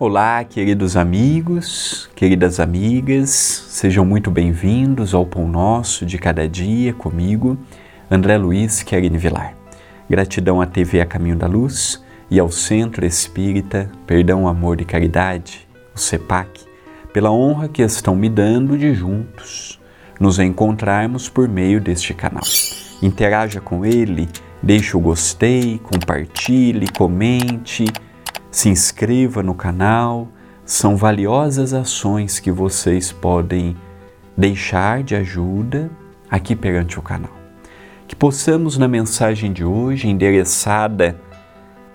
Olá, queridos amigos, queridas amigas, sejam muito bem-vindos ao Pão Nosso de Cada Dia comigo, André Luiz Querini Vilar. Gratidão à TV A Caminho da Luz e ao Centro Espírita Perdão, Amor e Caridade, o CEPAC, pela honra que estão me dando de juntos nos encontrarmos por meio deste canal. Interaja com ele, deixe o gostei, compartilhe, comente se inscreva no canal. São valiosas ações que vocês podem deixar de ajuda aqui perante o canal. Que possamos, na mensagem de hoje, endereçada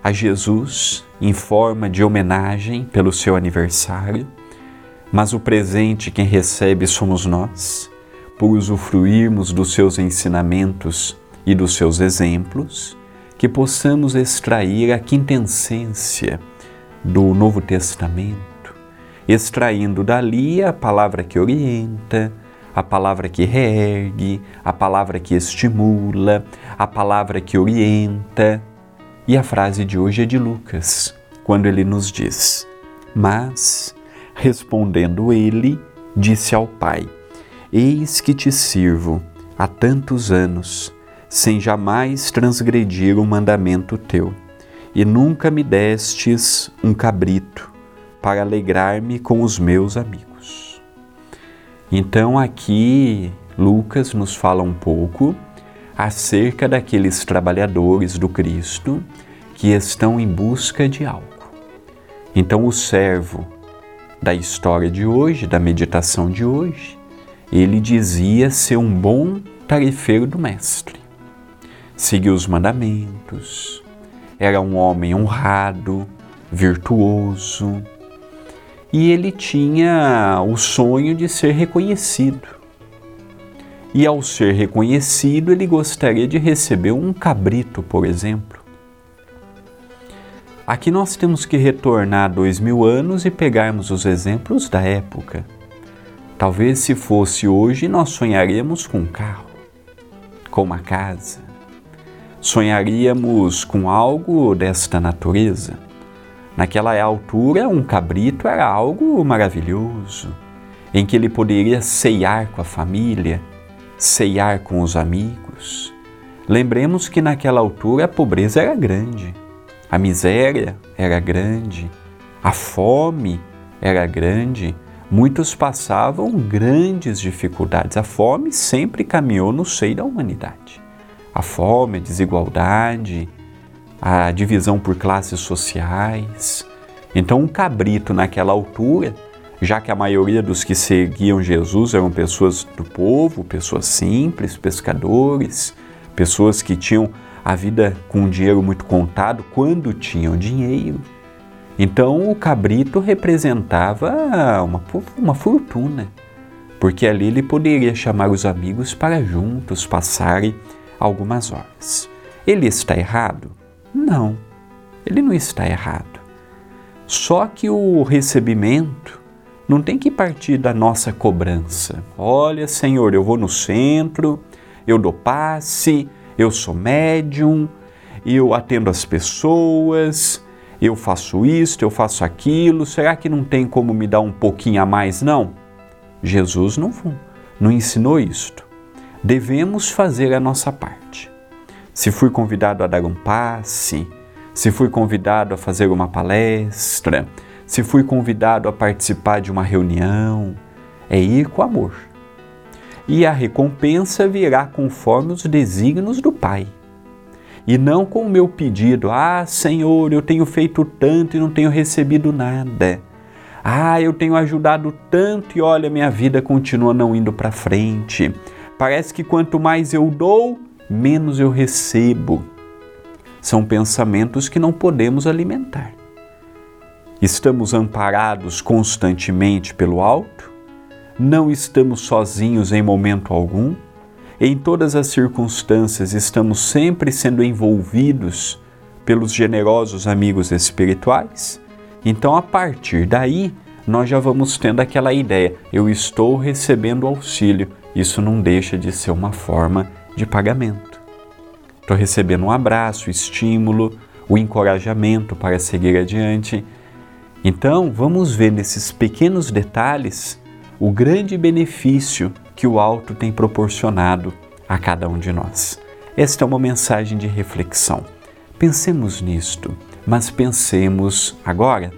a Jesus em forma de homenagem pelo seu aniversário, mas o presente quem recebe somos nós, por usufruirmos dos seus ensinamentos e dos seus exemplos que possamos extrair a quintessência do Novo Testamento, extraindo dali a palavra que orienta, a palavra que reergue, a palavra que estimula, a palavra que orienta. E a frase de hoje é de Lucas, quando ele nos diz: Mas, respondendo ele, disse ao Pai: Eis que te sirvo há tantos anos sem jamais transgredir um mandamento teu, e nunca me destes um cabrito para alegrar-me com os meus amigos. Então aqui Lucas nos fala um pouco acerca daqueles trabalhadores do Cristo que estão em busca de algo. Então o servo da história de hoje, da meditação de hoje, ele dizia ser um bom tarefeiro do mestre seguiu os mandamentos, era um homem honrado, virtuoso e ele tinha o sonho de ser reconhecido. E ao ser reconhecido, ele gostaria de receber um cabrito, por exemplo. Aqui nós temos que retornar dois mil anos e pegarmos os exemplos da época. Talvez se fosse hoje, nós sonharíamos com um carro, com uma casa, sonharíamos com algo desta natureza. Naquela altura, um cabrito era algo maravilhoso, em que ele poderia ceiar com a família, ceiar com os amigos. Lembremos que naquela altura a pobreza era grande, a miséria era grande, a fome era grande, muitos passavam grandes dificuldades. A fome sempre caminhou no seio da humanidade a fome, a desigualdade, a divisão por classes sociais. Então, um cabrito naquela altura, já que a maioria dos que seguiam Jesus eram pessoas do povo, pessoas simples, pescadores, pessoas que tinham a vida com dinheiro muito contado quando tinham dinheiro. Então, o cabrito representava uma, uma fortuna, porque ali ele poderia chamar os amigos para juntos passarem algumas horas. Ele está errado? Não, ele não está errado. Só que o recebimento não tem que partir da nossa cobrança. Olha, Senhor, eu vou no centro, eu dou passe, eu sou médium, eu atendo as pessoas, eu faço isto, eu faço aquilo. Será que não tem como me dar um pouquinho a mais? Não. Jesus não, não ensinou isto devemos fazer a nossa parte. Se fui convidado a dar um passe, se fui convidado a fazer uma palestra, se fui convidado a participar de uma reunião, é ir com amor. E a recompensa virá conforme os desígnios do Pai. E não com o meu pedido, ah, Senhor, eu tenho feito tanto e não tenho recebido nada. Ah, eu tenho ajudado tanto e olha, minha vida continua não indo para frente. Parece que quanto mais eu dou, menos eu recebo. São pensamentos que não podemos alimentar. Estamos amparados constantemente pelo alto? Não estamos sozinhos em momento algum? Em todas as circunstâncias estamos sempre sendo envolvidos pelos generosos amigos espirituais? Então, a partir daí, nós já vamos tendo aquela ideia: eu estou recebendo auxílio, isso não deixa de ser uma forma de pagamento. Estou recebendo um abraço, estímulo, o encorajamento para seguir adiante. Então, vamos ver nesses pequenos detalhes o grande benefício que o alto tem proporcionado a cada um de nós. Esta é uma mensagem de reflexão. Pensemos nisto, mas pensemos agora